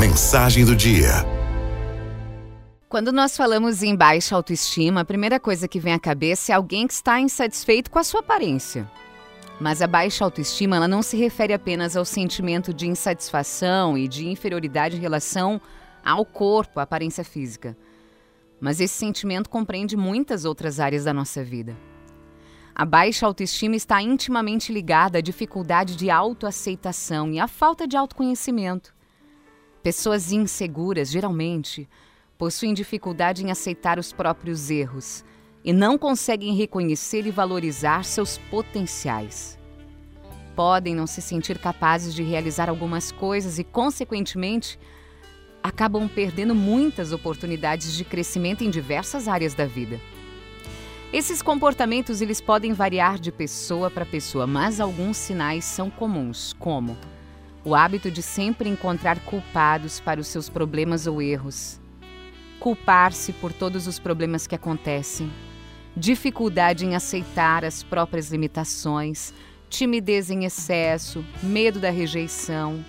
Mensagem do dia. Quando nós falamos em baixa autoestima, a primeira coisa que vem à cabeça é alguém que está insatisfeito com a sua aparência. Mas a baixa autoestima ela não se refere apenas ao sentimento de insatisfação e de inferioridade em relação ao corpo, à aparência física. Mas esse sentimento compreende muitas outras áreas da nossa vida. A baixa autoestima está intimamente ligada à dificuldade de autoaceitação e à falta de autoconhecimento. Pessoas inseguras, geralmente, possuem dificuldade em aceitar os próprios erros e não conseguem reconhecer e valorizar seus potenciais. Podem não se sentir capazes de realizar algumas coisas e, consequentemente, acabam perdendo muitas oportunidades de crescimento em diversas áreas da vida. Esses comportamentos eles podem variar de pessoa para pessoa, mas alguns sinais são comuns, como o hábito de sempre encontrar culpados para os seus problemas ou erros, culpar-se por todos os problemas que acontecem, dificuldade em aceitar as próprias limitações, timidez em excesso, medo da rejeição,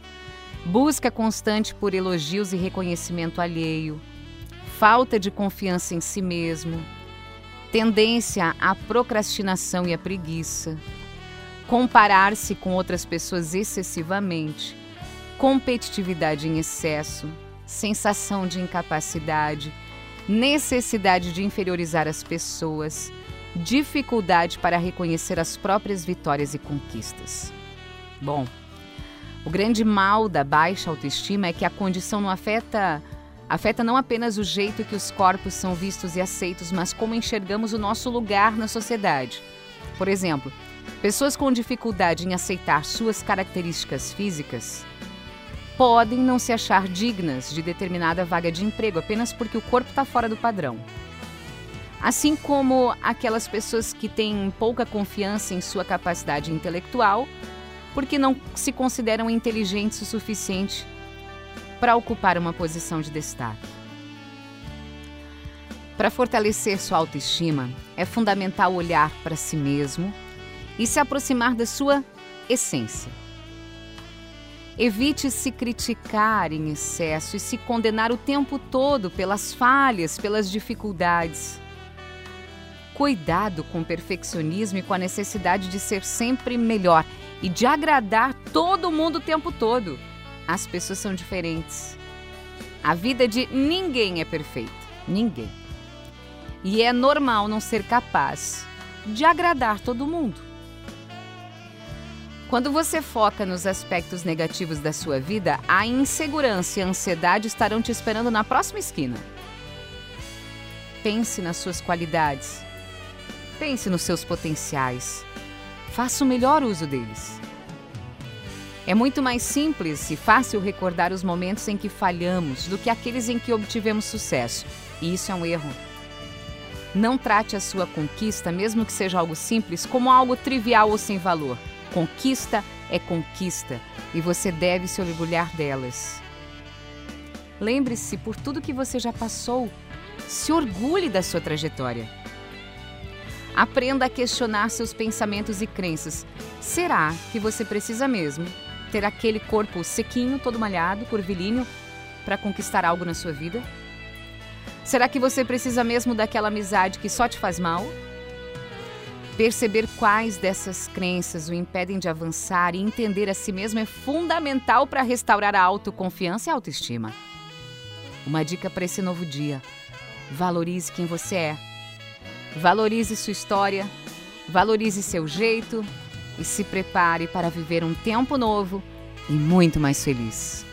busca constante por elogios e reconhecimento alheio, falta de confiança em si mesmo, tendência à procrastinação e à preguiça, comparar-se com outras pessoas excessivamente, competitividade em excesso, sensação de incapacidade, necessidade de inferiorizar as pessoas, dificuldade para reconhecer as próprias vitórias e conquistas. Bom, o grande mal da baixa autoestima é que a condição não afeta afeta não apenas o jeito que os corpos são vistos e aceitos, mas como enxergamos o nosso lugar na sociedade. Por exemplo, Pessoas com dificuldade em aceitar suas características físicas podem não se achar dignas de determinada vaga de emprego apenas porque o corpo está fora do padrão. Assim como aquelas pessoas que têm pouca confiança em sua capacidade intelectual porque não se consideram inteligentes o suficiente para ocupar uma posição de destaque. Para fortalecer sua autoestima, é fundamental olhar para si mesmo e se aproximar da sua essência. Evite se criticar em excesso e se condenar o tempo todo pelas falhas, pelas dificuldades. Cuidado com o perfeccionismo e com a necessidade de ser sempre melhor e de agradar todo mundo o tempo todo. As pessoas são diferentes. A vida de ninguém é perfeita. Ninguém. E é normal não ser capaz de agradar todo mundo. Quando você foca nos aspectos negativos da sua vida, a insegurança e a ansiedade estarão te esperando na próxima esquina. Pense nas suas qualidades. Pense nos seus potenciais. Faça o melhor uso deles. É muito mais simples e fácil recordar os momentos em que falhamos do que aqueles em que obtivemos sucesso. E isso é um erro. Não trate a sua conquista, mesmo que seja algo simples, como algo trivial ou sem valor. Conquista é conquista e você deve se orgulhar delas. Lembre-se por tudo que você já passou. Se orgulhe da sua trajetória. Aprenda a questionar seus pensamentos e crenças. Será que você precisa mesmo ter aquele corpo sequinho, todo malhado, curvilíneo, para conquistar algo na sua vida? Será que você precisa mesmo daquela amizade que só te faz mal? Perceber quais dessas crenças o impedem de avançar e entender a si mesmo é fundamental para restaurar a autoconfiança e a autoestima. Uma dica para esse novo dia: valorize quem você é. Valorize sua história, valorize seu jeito e se prepare para viver um tempo novo e muito mais feliz.